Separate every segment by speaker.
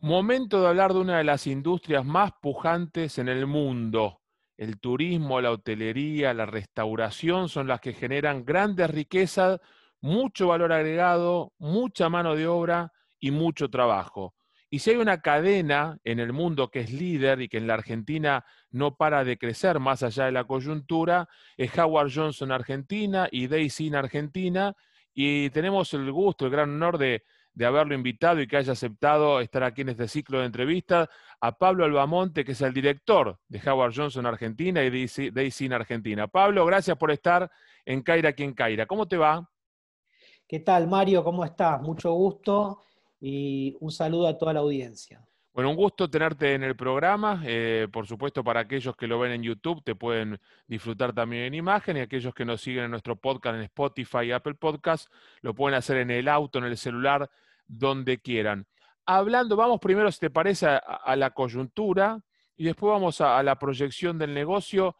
Speaker 1: Momento de hablar de una de las industrias más pujantes en el mundo. El turismo, la hotelería, la restauración son las que generan grandes riquezas, mucho valor agregado, mucha mano de obra y mucho trabajo. Y si hay una cadena en el mundo que es líder y que en la Argentina no para de crecer más allá de la coyuntura, es Howard Johnson Argentina y Daisy Argentina. Y tenemos el gusto, el gran honor de, de haberlo invitado y que haya aceptado estar aquí en este ciclo de entrevistas a Pablo Albamonte, que es el director de Howard Johnson Argentina y Daisy Argentina. Pablo, gracias por estar en Caira quien Caira. ¿Cómo te va?
Speaker 2: ¿Qué tal, Mario? ¿Cómo estás? Mucho gusto y un saludo a toda la audiencia.
Speaker 1: Bueno, un gusto tenerte en el programa. Eh, por supuesto, para aquellos que lo ven en YouTube, te pueden disfrutar también en imagen y aquellos que nos siguen en nuestro podcast en Spotify y Apple Podcast, lo pueden hacer en el auto, en el celular, donde quieran. Hablando, vamos primero, si te parece, a, la coyuntura y después vamos a, la proyección del negocio.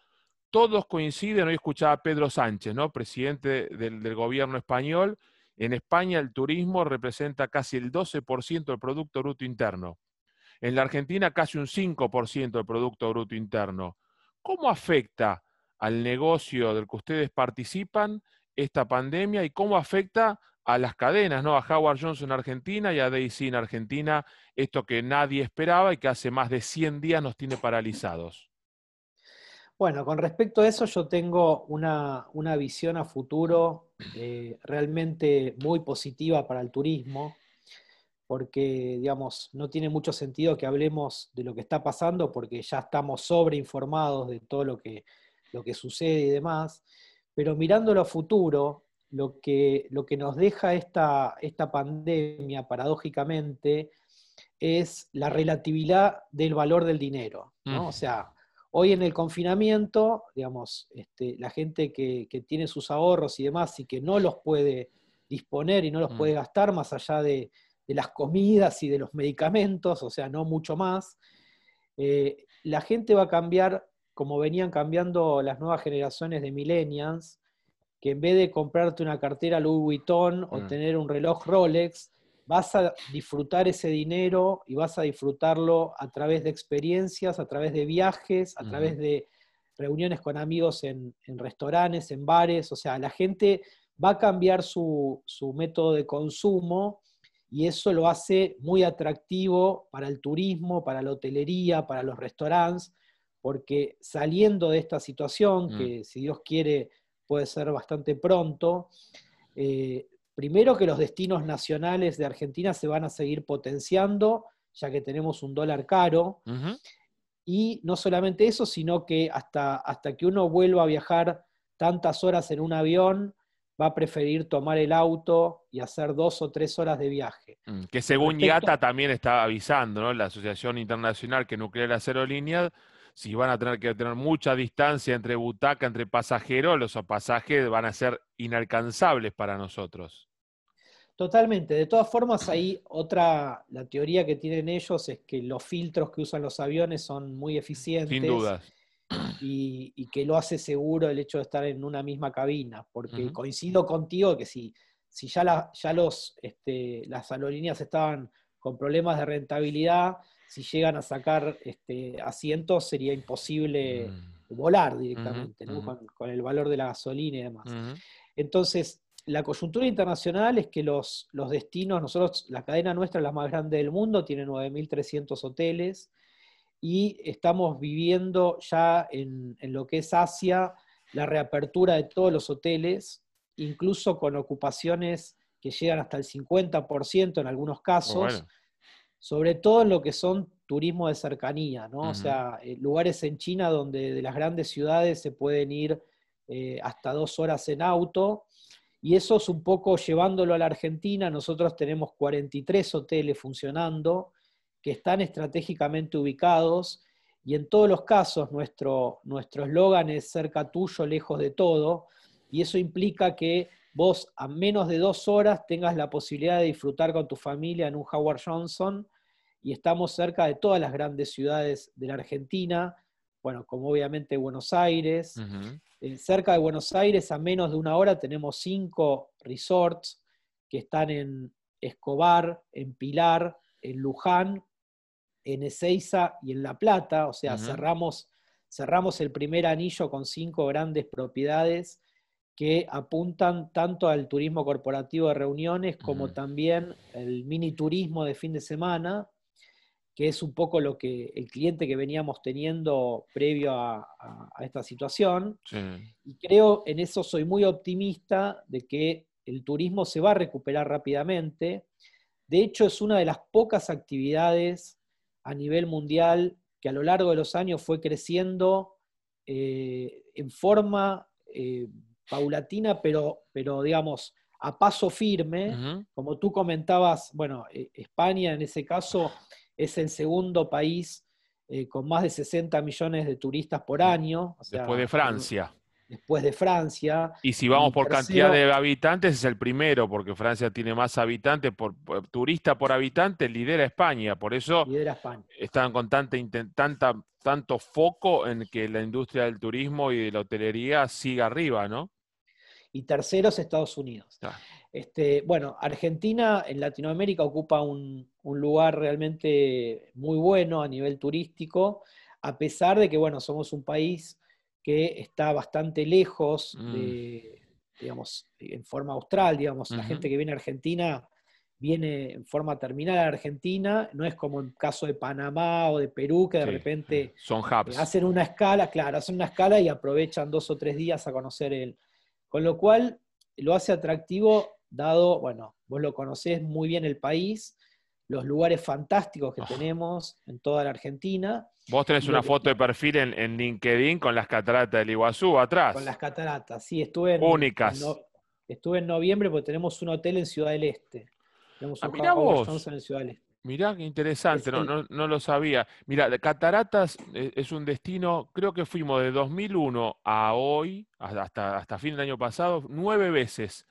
Speaker 1: Todos coinciden, hoy escuchaba a Pedro Sánchez, ¿no? presidente del, gobierno español. En España el turismo representa casi el 12% del Producto Bruto Interno. En la Argentina casi un 5% del Producto Bruto Interno. ¿Cómo afecta al negocio del que ustedes participan esta pandemia y cómo afecta a las cadenas, ¿no? A Howard Johnson en Argentina y a Daisy en Argentina, esto que nadie esperaba y que hace más de 100 días nos tiene paralizados.
Speaker 2: Bueno, con respecto a eso yo tengo una, visión a futuro eh, realmente muy positiva para el turismo, porque, digamos, no tiene mucho sentido que hablemos de lo que está pasando, porque ya estamos sobreinformados de todo lo que, lo que sucede y demás, pero mirándolo a futuro, lo que, lo que nos deja esta, esta pandemia, paradójicamente, es la relatividad del valor del dinero. Mm. O sea, hoy en el confinamiento, digamos, este, la gente que, tiene sus ahorros y demás y que no los puede disponer y no los mm. puede gastar más allá de, las comidas y de los medicamentos, o sea, no mucho más, eh, la gente va a cambiar, como venían cambiando las nuevas generaciones de millennials, que en vez de comprarte una cartera Louis Vuitton o mm. tener un reloj Rolex, vas a disfrutar ese dinero y vas a disfrutarlo a través de experiencias, a través de viajes, a través de reuniones con amigos en, restaurantes, en bares. O sea, la gente va a cambiar su, su método de consumo y eso lo hace muy atractivo para el turismo, para la hotelería, para los restaurantes, porque saliendo de esta situación, mm. que si Dios quiere puede ser bastante pronto. Eh, primero que los destinos nacionales de Argentina se van a seguir potenciando, ya que tenemos un dólar caro. Y no solamente eso, sino que hasta, hasta que uno vuelva a viajar tantas horas en un avión, va a preferir tomar el auto y hacer dos o tres horas de viaje.
Speaker 1: Mm, que según IATA también está avisando, ¿no? La Asociación Internacional que nuclea las aerolíneas, si van a tener que tener mucha distancia entre butaca, entre pasajeros, los pasajes van a ser inalcanzables para nosotros.
Speaker 2: Totalmente. De todas formas, ahí otra, la teoría que tienen ellos es que los filtros que usan los aviones son muy eficientes.
Speaker 1: Sin dudas.
Speaker 2: Y, que lo hace seguro el hecho de estar en una misma cabina. Porque coincido contigo que si, si ya, ya los, este, las aerolíneas estaban con problemas de rentabilidad, si llegan a sacar este, asientos sería imposible mm. volar directamente, con, el valor de la gasolina y demás. Entonces, la coyuntura internacional es que los, los, destinos, nosotros, la cadena nuestra es la más grande del mundo, tiene 9.300 hoteles y estamos viviendo ya en, lo que es Asia la reapertura de todos los hoteles, incluso con ocupaciones que llegan hasta el 50% en algunos casos sobre todo en lo que son turismo de cercanía, ¿no? O sea, eh, lugares en China donde de las grandes ciudades se pueden ir eh, hasta dos horas en auto. Y eso es un poco llevándolo a la Argentina. Nosotros tenemos 43 hoteles funcionando que están estratégicamente ubicados y en todos los casos nuestro eslogan es cerca tuyo, lejos de todo. Y eso implica que vos a menos de dos horas tengas la posibilidad de disfrutar con tu familia en un Howard Johnson y estamos cerca de todas las grandes ciudades de la Argentina, bueno, como obviamente Buenos Aires. Eh, cerca de Buenos Aires, a menos de una hora, tenemos cinco resorts que están en Escobar, en Pilar, en Luján en Ezeiza y en La Plata, o sea, cerramos, cerramos el primer anillo con cinco grandes propiedades que apuntan tanto al turismo corporativo de reuniones como también el mini turismo de fin de semana, que es un poco lo que el cliente que veníamos teniendo previo a, esta situación. Y creo, en eso soy muy optimista de que el turismo se va a recuperar rápidamente. De hecho, es una de las pocas actividades a nivel mundial que a lo largo de los años fue creciendo eh, en forma eh, paulatina, pero, pero digamos, a paso firme. Como tú comentabas, bueno, eh, España en ese caso es el segundo país eh, con más de 60 millones de turistas por año.
Speaker 1: después de Francia.
Speaker 2: Después de Francia.
Speaker 1: Y si vamos por cantidad de habitantes, es el primero, porque Francia tiene más habitantes, por, turista por habitante, lidera España. Por eso
Speaker 2: lidera España.
Speaker 1: están con tanta, tanta, tanto foco en que la industria del turismo y de la hotelería siga arriba, ¿no?
Speaker 2: Y terceros Estados Unidos. Este, bueno, Argentina en Latinoamérica ocupa un, lugar realmente muy bueno a nivel turístico, a pesar de que, bueno, somos un país que está bastante lejos mm. de, digamos, en forma austral, digamos, la gente que viene a Argentina viene en forma terminal a Argentina, no es como en caso de Panamá o de Perú, que de repente
Speaker 1: son hubs.
Speaker 2: hacen una escala, claro, hacen una escala y aprovechan dos o tres días a conocer el, con lo cual lo hace atractivo, dado, bueno, vos lo conocés muy bien el país, los lugares fantásticos que ah. tenemos en toda la Argentina.
Speaker 1: Vos tenés una foto de perfil en, LinkedIn con las cataratas del Iguazú atrás.
Speaker 2: Con las cataratas, sí, estuve en,
Speaker 1: Únicas.
Speaker 2: estuve en noviembre porque tenemos un hotel en Ciudad del Este. Tenemos
Speaker 1: ah, un vos. en Ciudad del Este. Mirá qué interesante, no, no, lo sabía. Mira, Cataratas eh, es un destino, creo que fuimos de 2001 a hoy, hasta, hasta fin del año pasado, nueve veces.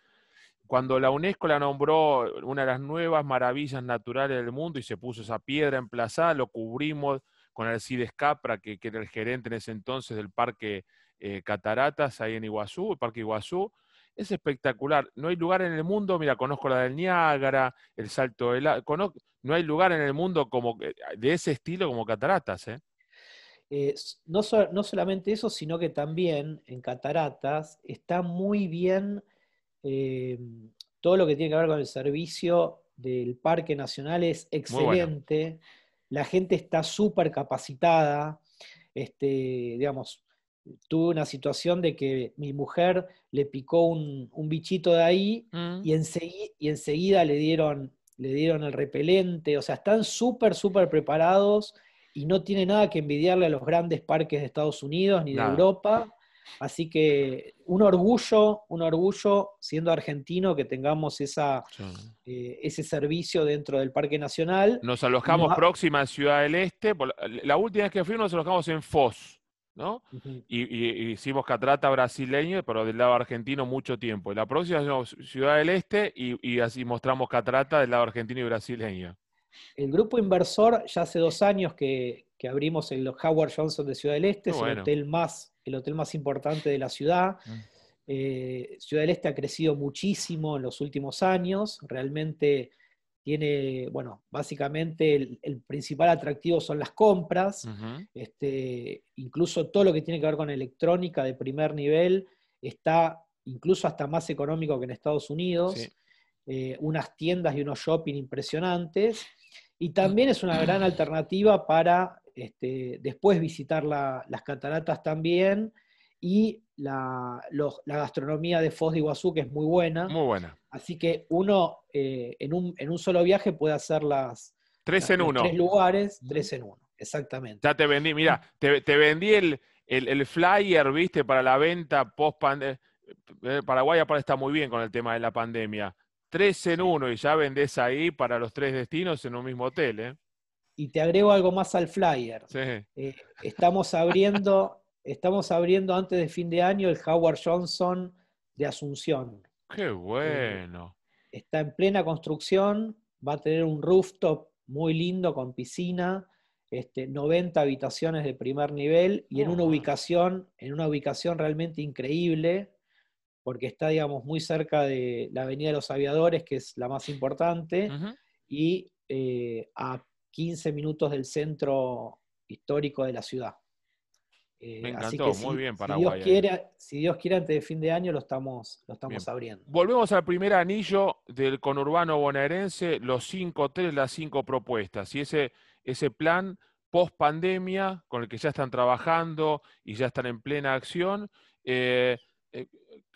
Speaker 1: Cuando la UNESCO la nombró una de las nuevas maravillas naturales del mundo y se puso esa piedra emplazada, lo cubrimos con Alcides Capra, que, que era el gerente en ese entonces del Parque eh, Cataratas, ahí en Iguazú, el Parque Iguazú es espectacular. No hay lugar en el mundo, mira, conozco la del Niágara, el Salto del no hay lugar en el mundo como de ese estilo como cataratas. ¿eh?
Speaker 2: eh no, no, solamente eso, sino que también en cataratas está muy bien eh, todo lo que tiene que ver con el servicio del Parque Nacional es excelente. La gente está súper capacitada. Este, digamos, tuve una situación de que mi mujer le picó un, bichito de ahí mm. y, y, enseguida le dieron, le dieron el repelente. O sea, están súper, súper preparados y no tiene nada que envidiarle a los grandes parques de Estados Unidos ni de Europa. Así que un orgullo, un orgullo siendo argentino que tengamos esa, eh, ese servicio dentro del Parque Nacional.
Speaker 1: Nos alojamos próxima a Ciudad del Este. La última vez que fuimos nos alojamos en Foz. ¿No? y, hicimos catarata brasileño, pero del lado argentino mucho tiempo. Y la próxima es Ciudad del Este y, así mostramos catarata del lado argentino y brasileño.
Speaker 2: El grupo inversor ya hace dos años que, abrimos el Howard Johnson de Ciudad del Este, es el, hotel más, el hotel más importante de la ciudad. Mm. Eh, ciudad del Este ha crecido muchísimo en los últimos años, realmente tiene, bueno, básicamente el, principal atractivo son las compras, este, incluso todo lo que tiene que ver con electrónica de primer nivel está incluso hasta más económico que en Estados Unidos, eh, unas tiendas y unos shopping impresionantes, y también es una gran alternativa para este, después visitar las cataratas también y la, gastronomía de Foz de Iguazú, que es muy buena.
Speaker 1: Muy buena.
Speaker 2: Así que uno eh, en, un, solo viaje puede hacer las...
Speaker 1: Tres en uno.
Speaker 2: Tres lugares, tres en uno, exactamente.
Speaker 1: Ya te vendí, mira, te, vendí el, flyer, viste, para la venta post pandemia. Eh, Paraguay aparte está muy bien con el tema de la pandemia. Tres en uno y ya vendés ahí para los tres destinos en un mismo hotel, ¿eh?
Speaker 2: Y te agrego algo más al flyer. Sí. Eh, estamos abriendo Estamos abriendo antes de fin de año el Howard Johnson de Asunción.
Speaker 1: Qué bueno.
Speaker 2: está en plena construcción, va a tener un rooftop muy lindo con piscina, este, 90 habitaciones de primer nivel y en una ah. ubicación, en una ubicación realmente increíble, porque está, digamos, muy cerca de la Avenida de los Aviadores, que es la más importante, y eh, a 15 minutos del centro histórico de la ciudad.
Speaker 1: Eh, Me encantó, muy bien
Speaker 2: Paraguay. Si Dios, quiere, si Dios quiere, antes de fin de año lo estamos, lo estamos abriendo.
Speaker 1: Volvemos al primer anillo del conurbano bonaerense, los cinco hoteles, las cinco propuestas. Y ese, ese plan post pandemia, con el que ya están trabajando y ya están en plena acción. Eh, eh,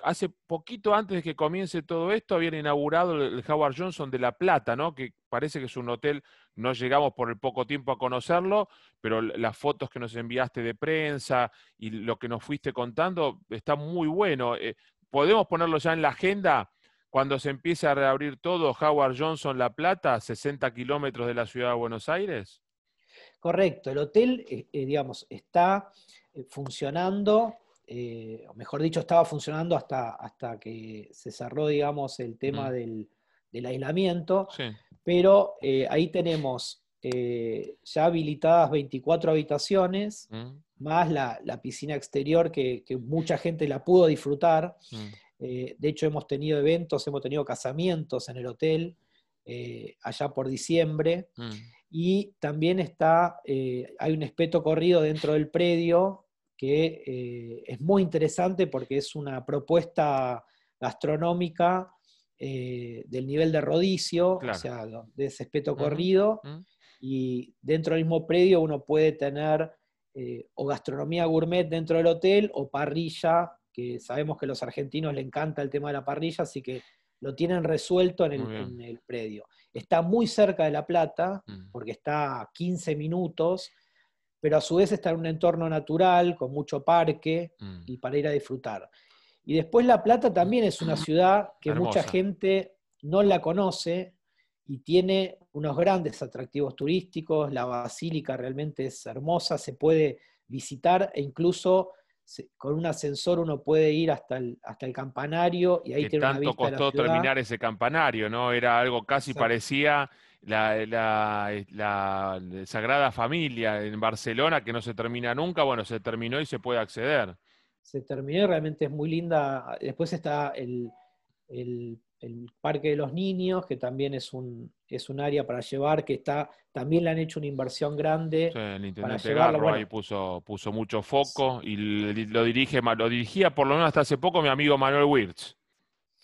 Speaker 1: hace poquito antes de que comience todo esto, habían inaugurado el Howard Johnson de La Plata, ¿no? Que parece que es un hotel, no llegamos por el poco tiempo a conocerlo, pero las fotos que nos enviaste de prensa y lo que nos fuiste contando está muy bueno. Eh, ¿Podemos ponerlo ya en la agenda? Cuando se empiece a reabrir todo, Howard Johnson La Plata, 60 kilómetros de la ciudad de Buenos Aires.
Speaker 2: Correcto, el hotel, eh, eh, digamos, está funcionando eh, o mejor dicho, estaba funcionando hasta, hasta que se cerró, digamos, el tema del, aislamiento, pero eh, ahí tenemos eh, ya habilitadas 24 habitaciones, mm. más la, piscina exterior que, mucha gente la pudo disfrutar. Mm. de hecho, hemos tenido eventos, hemos tenido casamientos en el hotel allá por diciembre. Mm. Y también está, hay un espeto corrido dentro del predio que eh, es muy interesante porque es una propuesta gastronómica eh, del nivel de rodicio, o sea, de ese espeto corrido, y dentro del mismo predio uno puede tener eh, o gastronomía gourmet dentro del hotel o parrilla, que sabemos que a los argentinos les encanta el tema de la parrilla, así que lo tienen resuelto en el, en el predio. Está muy cerca de La Plata, mm. porque está a 15 minutos, pero a su vez está en un entorno natural, con mucho parque, mm. y para ir a disfrutar. Y después La Plata también es una ciudad que mucha gente no la conoce y tiene unos grandes atractivos turísticos, la basílica realmente es hermosa, se puede visitar e incluso con un ascensor uno puede ir hasta el, hasta el campanario y ahí tiene
Speaker 1: tanto
Speaker 2: una
Speaker 1: vista costó terminar ese campanario, ¿no? Era algo casi parecía la, la, Sagrada Familia en Barcelona, que no se termina nunca, bueno, se terminó y se puede acceder.
Speaker 2: Se terminó y realmente es muy linda. Después está el, Parque de los Niños, que también es un, es un área para llevar, que está, también le han hecho una inversión grande.
Speaker 1: Sí, el intendente Garro ahí puso, puso mucho foco y lo dirige, lo dirigía por lo menos hasta hace poco mi amigo Manuel Wirtz.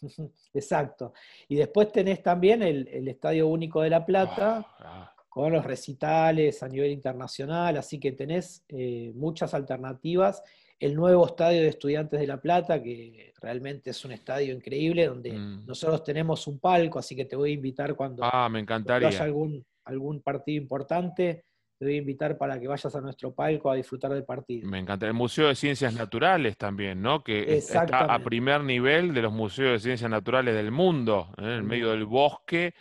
Speaker 2: Exacto. Y después tenés también el, Estadio Único de La Plata, ah, ah. con los recitales a nivel internacional, así que tenés eh, muchas alternativas. El nuevo Estadio de Estudiantes de La Plata, que realmente es un estadio increíble, donde mm. nosotros tenemos un palco, así que te voy a invitar cuando,
Speaker 1: ah, me encantaría.
Speaker 2: haya algún, algún partido importante te voy a invitar para que vayas a nuestro palco a disfrutar del partido.
Speaker 1: Me encanta. El Museo de Ciencias Naturales también, ¿no? Que está a primer nivel de los museos de ciencias naturales del mundo, ¿eh? en el medio del bosque.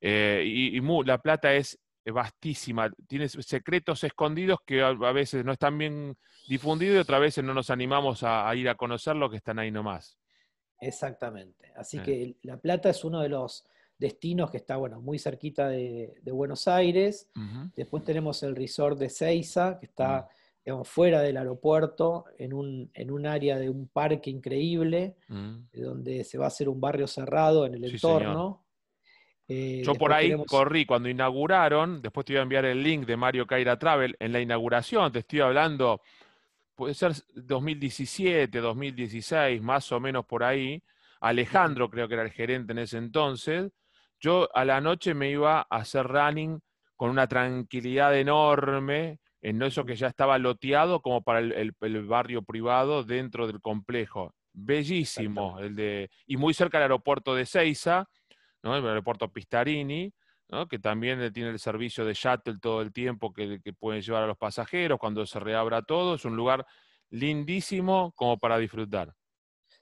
Speaker 1: Eh, y, La Plata es vastísima, tiene secretos escondidos que a, veces no están bien difundidos y otras veces no nos animamos a, ir a conocerlo, que están ahí nomás.
Speaker 2: Exactamente. Así que La Plata es uno de los destinos que está bueno, muy cerquita de, Buenos Aires. Después tenemos el resort de Ceiza, que está mm. fuera del aeropuerto, en un, en un, área de un parque increíble, mm. donde se va a hacer un barrio cerrado en el entorno.
Speaker 1: Eh, Yo por ahí corrí cuando inauguraron, después te voy a enviar el link de Mario Caira Travel, en la inauguración, te estoy hablando, puede ser 2017, 2016, más o menos por ahí. Alejandro creo que era el gerente en ese entonces, yo a la noche me iba a hacer running con una tranquilidad enorme, en eso que ya estaba loteado como para el, barrio privado dentro del complejo. Bellísimo, el de, y muy cerca del aeropuerto de Ceiza, ¿no? el aeropuerto Pistarini, que también tiene el servicio de shuttle todo el tiempo que, que pueden llevar a los pasajeros cuando se reabra todo. Es un lugar lindísimo como para disfrutar.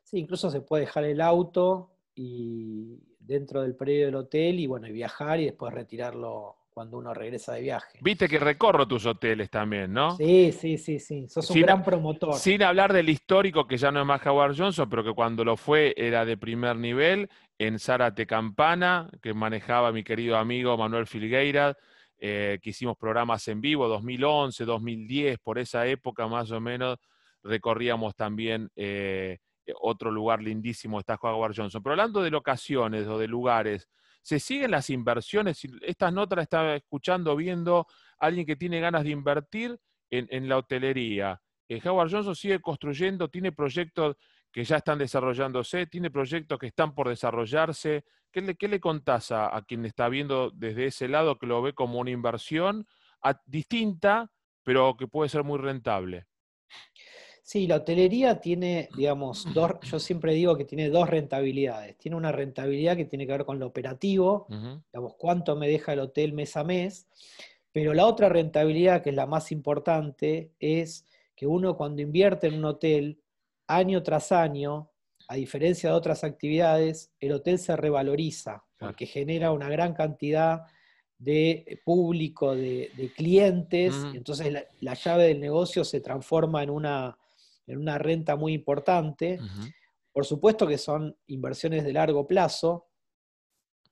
Speaker 2: Sí, incluso se puede dejar el auto y dentro del predio del hotel y bueno, y viajar y después retirarlo cuando uno regresa de viaje.
Speaker 1: Viste que recorro tus hoteles también, ¿no?
Speaker 2: Sí, sí, sí, sí. Sos un gran promotor.
Speaker 1: Sin hablar del histórico, que ya no es más Howard Johnson, pero que cuando lo fue era de primer nivel, en Zárate Campana, que manejaba mi querido amigo Manuel Filgueira, eh, que hicimos programas en vivo, 2011, 2010, por esa época más o menos, recorríamos también eh, otro lugar lindísimo está Howard Johnson. Pero hablando de locaciones o de lugares, ¿Se siguen las inversiones? Estas notas las estaba escuchando, viendo alguien que tiene ganas de invertir en, la hotelería. Eh, Johnson sigue construyendo, tiene proyectos que ya están desarrollándose, tiene proyectos que están por desarrollarse. ¿Qué le, qué le contás a, quien está viendo desde ese lado que lo ve como una inversión distinta, pero que puede ser muy rentable?
Speaker 2: Sí, la hotelería tiene, digamos, dos, yo siempre digo que tiene dos rentabilidades. Tiene una rentabilidad que tiene que ver con lo operativo, digamos, cuánto me deja el hotel mes a mes, pero la otra rentabilidad, que es la más importante, es que uno cuando invierte en un hotel, año tras año, a diferencia de otras actividades, el hotel se revaloriza, porque genera una gran cantidad de público, de, clientes, entonces la, llave del negocio se transforma en una en una renta muy importante. Por supuesto que son inversiones de largo plazo,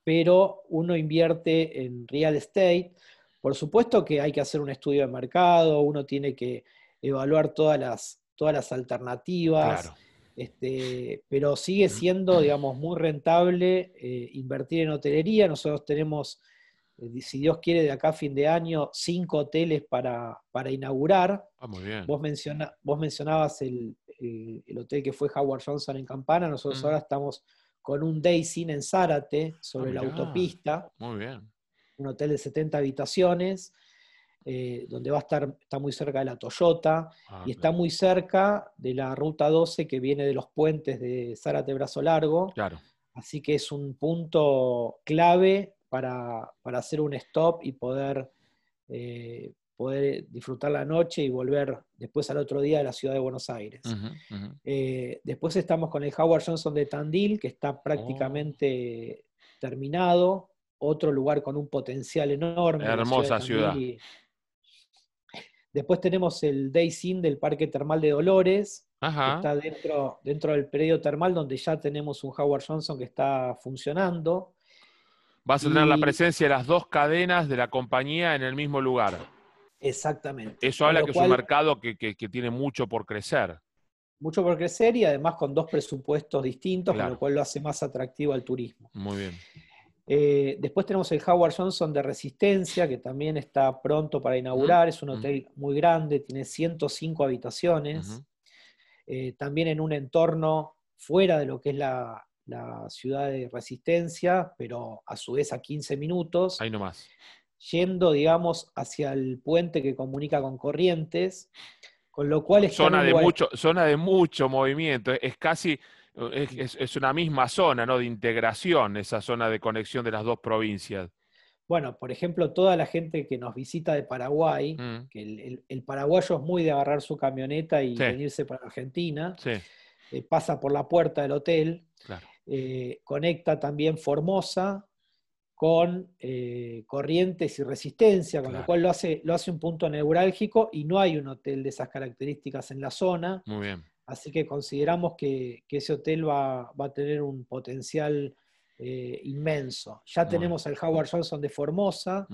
Speaker 2: pero uno invierte en real estate. Por supuesto que hay que hacer un estudio de mercado, uno tiene que evaluar todas las, todas las alternativas, este, pero sigue siendo, digamos, muy rentable eh, invertir en hotelería. Nosotros tenemos, si Dios quiere, de acá a fin de año, cinco hoteles para, para inaugurar.
Speaker 1: Ah, muy bien.
Speaker 2: Vos, vos mencionabas el, hotel que fue Howard Johnson en Campana, nosotros ahora estamos con un Day en Zárate, sobre ah, la autopista.
Speaker 1: Muy bien.
Speaker 2: Un hotel de 70 habitaciones, eh, donde va a estar, está muy cerca de la Toyota ah, y está muy cerca de la ruta 12 que viene de los puentes de Zárate Brazo Largo.
Speaker 1: Claro.
Speaker 2: Así que es un punto clave para, hacer un stop y poder eh, poder disfrutar la noche y volver después al otro día a la ciudad de Buenos Aires. Eh, después estamos con el Howard Johnson de Tandil, que está prácticamente terminado, otro lugar con un potencial enorme.
Speaker 1: Hermosa ciudad.
Speaker 2: Después tenemos el Day Inn del Parque Termal de Dolores, que está dentro, dentro del predio termal donde ya tenemos un Howard Johnson que está funcionando.
Speaker 1: Vas a tener la presencia de las dos cadenas de la compañía en el mismo lugar.
Speaker 2: Exactamente.
Speaker 1: Eso habla que es un mercado que, tiene mucho por crecer.
Speaker 2: Mucho por crecer y además con dos presupuestos distintos, con lo cual lo hace más atractivo al turismo.
Speaker 1: Muy bien.
Speaker 2: Eh, después tenemos el Howard Johnson de Resistencia, que también está pronto para inaugurar. Es un hotel muy grande, tiene 105 habitaciones. Eh, también en un entorno fuera de lo que es la, la, ciudad de Resistencia, pero a su vez a 15 minutos.
Speaker 1: Ahí nomás
Speaker 2: yendo, digamos, hacia el puente que comunica con Corrientes, con lo cual es
Speaker 1: zona de mucho, zona de mucho movimiento, es casi es, una misma zona, ¿no? De integración, esa zona de conexión de las dos provincias.
Speaker 2: Bueno, por ejemplo, toda la gente que nos visita de Paraguay, mm. que el, paraguayo es muy de agarrar su camioneta y venirse para Argentina, eh, pasa por la puerta del hotel, eh, conecta también Formosa con eh, corrientes y resistencia, con lo cual lo hace, lo hace un punto neurálgico y no hay un hotel de esas características en la zona.
Speaker 1: Muy bien.
Speaker 2: Así que consideramos que, ese hotel va, a tener un potencial eh, inmenso. Ya tenemos al Howard Johnson de Formosa,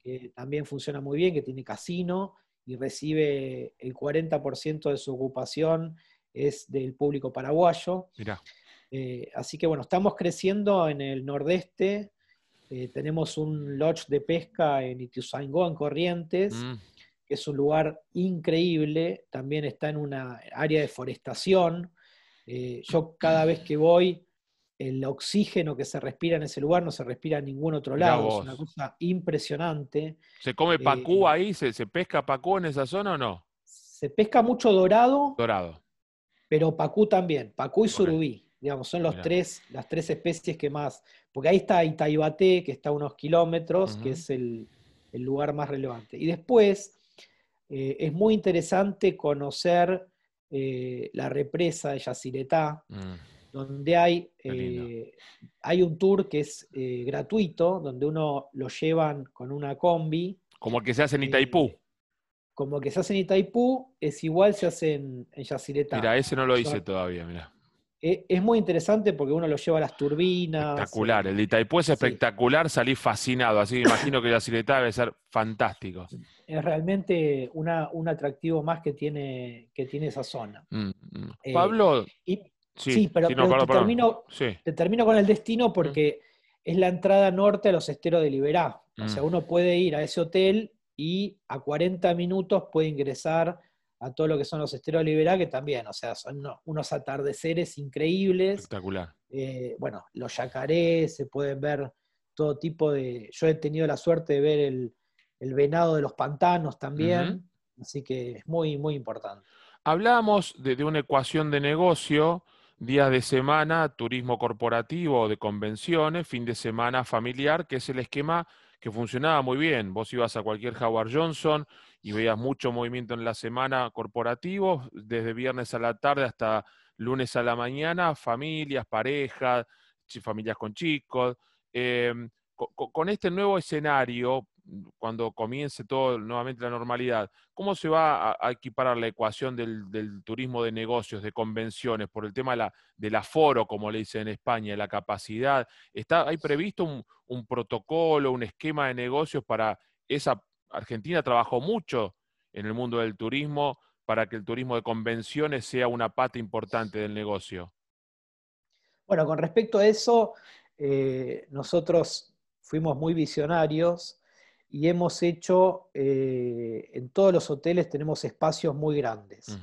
Speaker 2: que también funciona muy bien, que tiene casino y recibe el 40% de su ocupación es del público paraguayo. Eh, así que bueno, estamos creciendo en el nordeste eh, tenemos un lodge de pesca en Ituzaingó, en Corrientes, mm. que es un lugar increíble. También está en una área de forestación. Eh, yo cada vez que voy, el oxígeno que se respira en ese lugar no se respira en ningún otro lado. Es una cosa impresionante.
Speaker 1: ¿Se come pacú ahí? ¿Se, pesca pacú en esa zona o no?
Speaker 2: Se pesca mucho dorado.
Speaker 1: Dorado.
Speaker 2: Pero pacú también, pacú y surubí. Digamos, son los tres, las tres especies que más. Porque ahí está Itaibate, que está a unos kilómetros, que es el, lugar más relevante. Y después eh, es muy interesante conocer eh, la represa de Yacyretá, mm. donde hay, eh, hay un tour que es gratuito, donde uno lo llevan con una combi.
Speaker 1: Como el que se hace en Itaipú.
Speaker 2: Como el que se hace en Itaipú, es igual se hace en, en Yacyretá.
Speaker 1: Mira, ese no lo hice todavía, mira.
Speaker 2: Eh, es muy interesante porque uno lo lleva a las turbinas.
Speaker 1: Espectacular, el de Itaipú es espectacular, salí fascinado, así que imagino que la sileta debe ser fantástico.
Speaker 2: Es realmente un atractivo más que tiene, que tiene esa zona. Mm,
Speaker 1: mm. Pablo.
Speaker 2: sí, pero, te, termino, con el destino porque es la entrada norte a los esteros de Liberá. O sea,
Speaker 1: Mm.
Speaker 2: uno puede ir a ese hotel y a 40 minutos puede ingresar a todo lo que son los esteros de Liberá, que también, o sea, son uno- unos atardeceres increíbles.
Speaker 1: Espectacular.
Speaker 2: Eh, bueno, los yacarés, se pueden ver todo tipo de... Yo he tenido la suerte de ver el, el venado de los pantanos también, así que es muy, muy importante.
Speaker 1: Hablábamos de, de una ecuación de negocio, días de semana, turismo corporativo de convenciones, fin de semana familiar, que es el esquema que funcionaba muy bien. Vos ibas a cualquier Howard Johnson y veías mucho movimiento en la semana corporativo, desde viernes a la tarde hasta lunes a la mañana, familias, parejas, familias con chicos. Em, co- co- con este nuevo escenario, cuando comience todo nuevamente la normalidad, ¿cómo se va a, equiparar la ecuación del, turismo de negocios, de convenciones, por el tema de la, del aforo, como le dicen en España, la capacidad? ¿Está, ¿Hay previsto un, un protocolo, un esquema de negocios para esa... Argentina trabajó mucho en el mundo del turismo para que el turismo de convenciones sea una pata importante del negocio.
Speaker 2: Bueno, con respecto a eso, eh, nosotros fuimos muy visionarios y hemos hecho, eh, en todos los hoteles tenemos espacios muy grandes.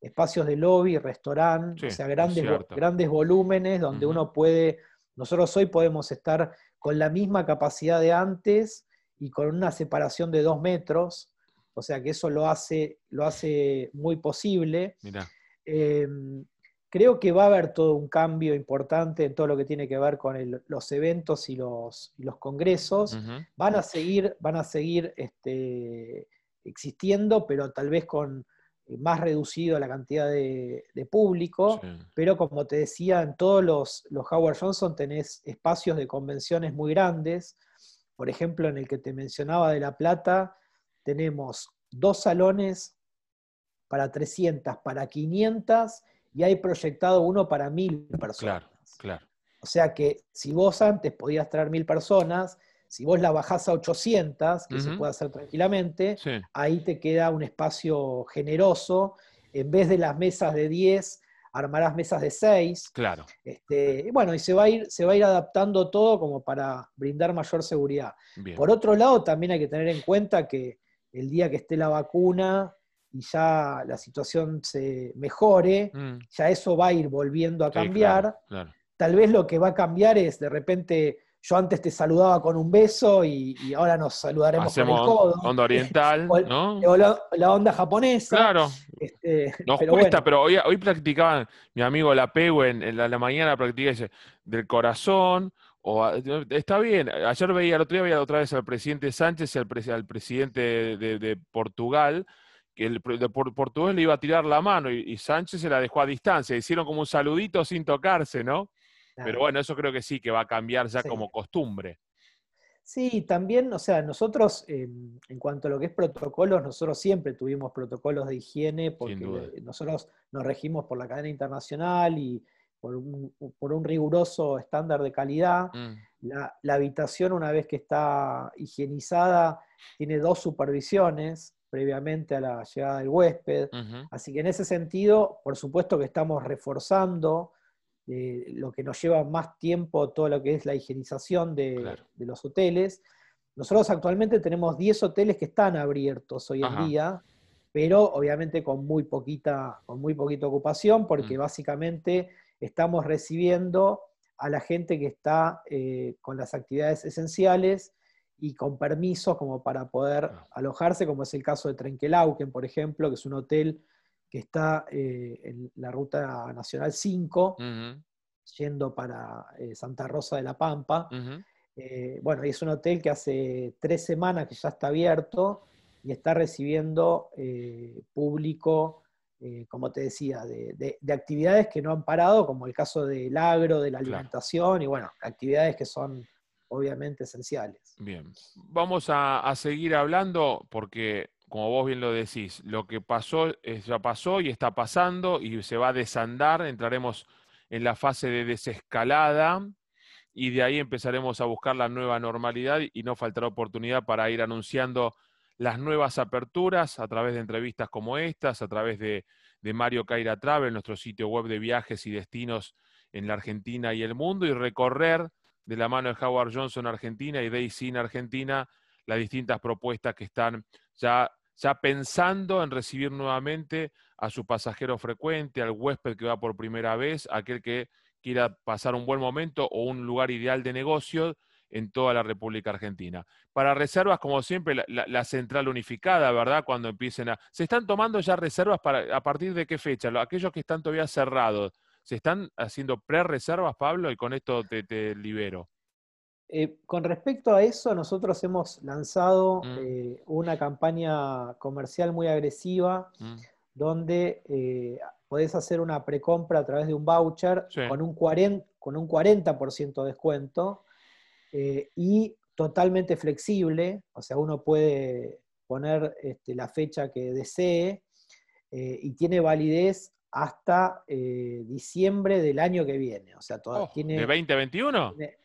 Speaker 2: Espacios de lobby, restaurante,
Speaker 1: Sí,
Speaker 2: o sea,
Speaker 1: es
Speaker 2: grandes, grandes volúmenes donde uno puede, nosotros hoy podemos estar con la misma capacidad de antes y con una separación de dos metros, o sea que eso lo hace, lo hace muy posible.
Speaker 1: Mirá,
Speaker 2: Eh, creo que va a haber todo un cambio importante en todo lo que tiene que ver con el- los eventos y los, y los congresos. Van a seguir, van a seguir este, existiendo, pero tal vez con eh, más reducido la cantidad de, de público.
Speaker 1: sí,
Speaker 2: Pero como te decía, en todos los, los Howard Johnson tenés espacios de convenciones muy grandes. Por ejemplo, en el que te mencionaba de La Plata, tenemos dos salones para 300, para 500 y hay proyectado uno para 1000 personas.
Speaker 1: claro, claro.
Speaker 2: O sea que si vos antes podías traer 1000 personas, si vos la bajás a 800, que se puede hacer tranquilamente,
Speaker 1: Sí,
Speaker 2: ahí te queda un espacio generoso. En vez de las mesas de 10, armarás mesas de 6.
Speaker 1: claro.
Speaker 2: Este, y bueno, y se va, a ir, se va a ir adaptando todo como para brindar mayor seguridad.
Speaker 1: Bien.
Speaker 2: Por otro lado, también hay que tener en cuenta que el día que esté la vacuna y ya la situación se mejore,
Speaker 1: Mm,
Speaker 2: ya eso va a ir volviendo a
Speaker 1: sí,
Speaker 2: cambiar.
Speaker 1: claro, claro.
Speaker 2: Tal vez lo que va a cambiar es de repente, yo antes te saludaba con un beso y, y ahora nos saludaremos
Speaker 1: Hacemos
Speaker 2: con el codo.
Speaker 1: onda oriental,
Speaker 2: O el-
Speaker 1: ¿no?
Speaker 2: O la, la onda japonesa.
Speaker 1: Claro,
Speaker 2: este,
Speaker 1: nos
Speaker 2: pero
Speaker 1: cuesta,
Speaker 2: bueno,
Speaker 1: pero hoy, hoy practicaban, mi amigo Lapeu en, en la, la mañana practica ese, del corazón, o está bien, ayer veía, el otro día veía otra vez al presidente Sánchez y al, al presidente de, de- de Portugal, que el pre- de Por- Portugal le iba a tirar la mano y, y Sánchez se la dejó a distancia, hicieron como un saludito sin tocarse, ¿no? Pero bueno, eso creo que sí, que va a cambiar ya
Speaker 2: Sí.
Speaker 1: como costumbre.
Speaker 2: Sí, también, o sea, nosotros, eh, en cuanto a lo que es protocolos, nosotros siempre tuvimos protocolos de higiene porque nosotros nos regimos por la cadena internacional y por un, por un riguroso estándar de calidad.
Speaker 1: Mm,
Speaker 2: La, la habitación, una vez que está higienizada, tiene dos supervisiones previamente a la llegada del huésped. Así que en ese sentido, por supuesto que estamos reforzando eh, lo que nos lleva más tiempo, todo lo que es la higienización de,
Speaker 1: Claro.
Speaker 2: de los hoteles. Nosotros actualmente tenemos 10 hoteles que están abiertos hoy
Speaker 1: Ajá.
Speaker 2: en día, pero obviamente con muy poquita, con muy poquita ocupación, porque
Speaker 1: Mm.
Speaker 2: básicamente estamos recibiendo a la gente que está eh, con las actividades esenciales y con permisos como para poder alojarse, como es el caso de Trenkelauken, por ejemplo, que es un hotel que está eh, en la ruta nacional 5,
Speaker 1: ujú,
Speaker 2: yendo para eh, Santa Rosa de la Pampa. Eh, bueno, y es un hotel que hace tres semanas que ya está abierto y está recibiendo público, como te decía, de, de- de actividades que no han parado, como el caso del agro, de la
Speaker 1: Claro.
Speaker 2: alimentación, y bueno, actividades que son obviamente esenciales.
Speaker 1: Bien, vamos a, seguir hablando porque, como vos bien lo decís, lo que pasó es- ya pasó y está pasando y se va a desandar, entraremos en la fase de desescalada y de ahí empezaremos a buscar la nueva normalidad y no faltará oportunidad para ir anunciando las nuevas aperturas a través de entrevistas como estas, a través de, de Mario Caira Travel, nuestro sitio web de viajes y destinos en la Argentina y el mundo, y recorrer de la mano de Howard Johnson Argentina y Daisy in Argentina, las distintas propuestas que están ya, ya pensando en recibir nuevamente a su pasajero frecuente, al huésped que va por primera vez, aquel que quiera pasar un buen momento o un lugar ideal de negocio en toda la República Argentina. Para reservas, como siempre, la, central unificada, ¿verdad? Cuando empiecen a... ¿Se están tomando ya reservas para, a partir de qué fecha? Aquellos que están todavía cerrados, ¿se están haciendo pre-reservas, Pablo? Y con esto te, libero.
Speaker 2: Eh, con respecto a eso, nosotros hemos lanzado mm. eh, una campaña comercial muy agresiva mm. donde eh, podés hacer una precompra a través de un voucher con un 40%, con un 40 de descuento y totalmente flexible, o sea, uno puede poner este, la fecha que desee y tiene validez hasta eh, diciembre del año que viene. O sea,
Speaker 1: oh, tiene, ¿De 2021?
Speaker 2: de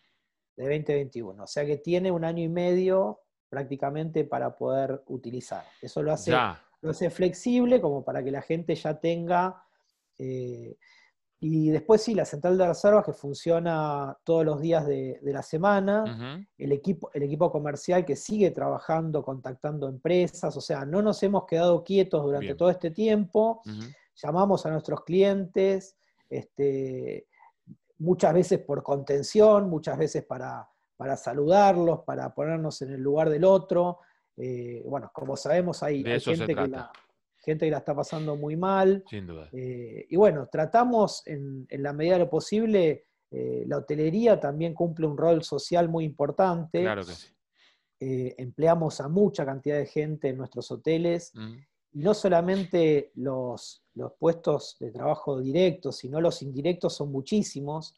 Speaker 2: 2021. O sea que tiene un año y medio prácticamente para poder utilizar. Eso lo hace, lo hace flexible como para que la gente ya tenga y después sí, la central de reservas que funciona todos los días de, la semana, el, equipo, el equipo comercial que sigue trabajando, contactando empresas, o sea, no nos hemos quedado quietos durante todo este tiempo, llamamos a nuestros clientes, este, muchas veces por contención, muchas veces para, para saludarlos, para ponernos en el lugar del otro. Eh, bueno, como sabemos, hay, gente que la, gente que la está pasando muy mal.
Speaker 1: Sin duda.
Speaker 2: Eh, y bueno, tratamos en, la medida de lo posible, eh, la hotelería también cumple un rol social muy importante.
Speaker 1: Claro que sí.
Speaker 2: Empleamos a mucha cantidad de gente en nuestros hoteles. Mm. Y no solamente los, los, puestos de trabajo directos, sino los indirectos son muchísimos.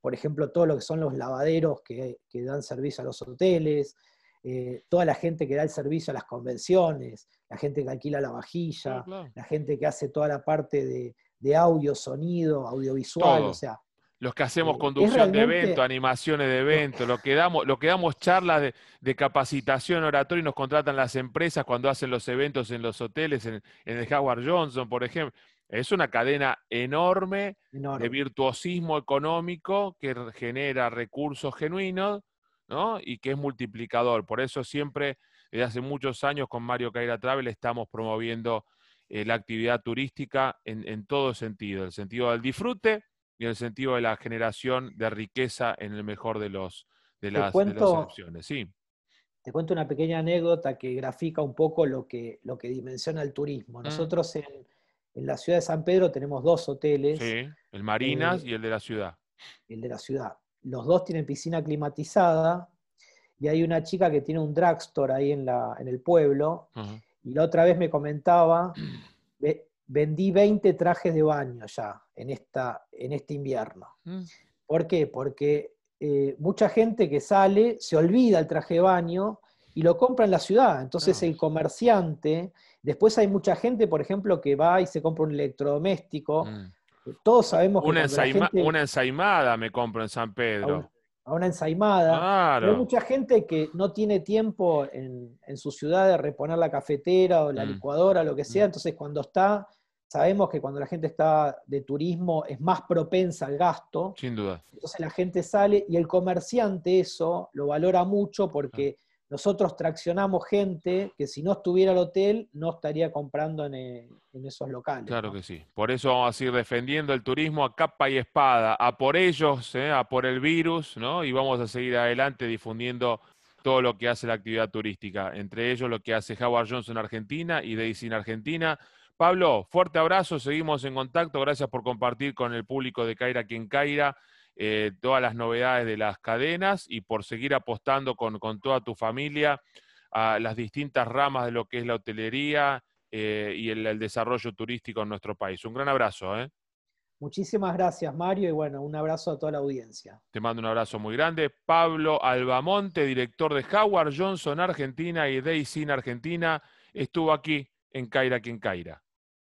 Speaker 2: por ejemplo, todo lo que son los lavaderos que, que dan servicio a los hoteles, eh, toda la gente que da el servicio a las convenciones, la gente que alquila la vajilla, la gente que hace toda la parte de, audio, sonido, audiovisual, o sea.
Speaker 1: Los que hacemos conducción de eventos, animaciones de eventos, lo que damos, lo que damos charlas de, capacitación oratoria y nos contratan las empresas cuando hacen los eventos en los hoteles, en, el Howard Johnson, por ejemplo. Es una cadena enorme, enorme, de virtuosismo económico que genera recursos genuinos y que es multiplicador. Por eso siempre, desde hace muchos años con Mario Caira Travel, estamos promoviendo eh, la actividad turística en, todo sentido, el sentido del disfrute y el sentido de la generación de riqueza en el mejor de, los, de, las, opciones. Sí.
Speaker 2: Te cuento una pequeña anécdota que grafica un poco lo que, lo que dimensiona el turismo. Mm. Nosotros en, la ciudad de San Pedro tenemos dos hoteles.
Speaker 1: Sí, el Marinas eh, y el de la ciudad.
Speaker 2: El de la ciudad los dos tienen piscina climatizada y hay una chica que tiene un drugstore ahí en, la, en el pueblo y la otra vez me comentaba, vendí 20 trajes de baño ya en, esta, en este invierno. Mm. ¿Por qué? Porque eh, mucha gente que sale se olvida el traje de baño y lo compra en la ciudad. Entonces el comerciante, después hay mucha gente, por ejemplo, que va y se compra un electrodoméstico. Mm. Todos sabemos
Speaker 1: que una, una ensaimada me compro en San Pedro.
Speaker 2: A, una ensaimada. hay mucha gente que no tiene tiempo en, su ciudad de reponer la cafetera o la mm. licuadora, lo que sea. Mm. Entonces, cuando está, sabemos que cuando la gente está de turismo es más propensa al gasto.
Speaker 1: Sin duda.
Speaker 2: Entonces la gente sale y el comerciante eso lo valora mucho porque nosotros traccionamos gente que si no estuviera el hotel no estaría comprando en, eh, esos locales.
Speaker 1: Claro que sí. Por eso vamos a seguir defendiendo el turismo a capa y espada, a por ellos, eh, a por el virus, ¿no? Y vamos a seguir adelante difundiendo todo lo que hace la actividad turística, entre ellos lo que hace Howard Johnson en Argentina y Daisy en Argentina. Pablo, fuerte abrazo, seguimos en contacto, gracias por compartir con el público de Caira quien Caira eh, todas las novedades de las cadenas y por seguir apostando con, toda tu familia a las distintas ramas de lo que es la hotelería eh, y el, desarrollo turístico en nuestro país. Un gran abrazo. ¿eh?
Speaker 2: Muchísimas gracias, Mario, y bueno, un abrazo a toda la audiencia.
Speaker 1: Te mando un abrazo muy grande. Pablo Albamonte, director de Howard Johnson Argentina y Daisy Argentina, estuvo aquí en Caira quien Caira.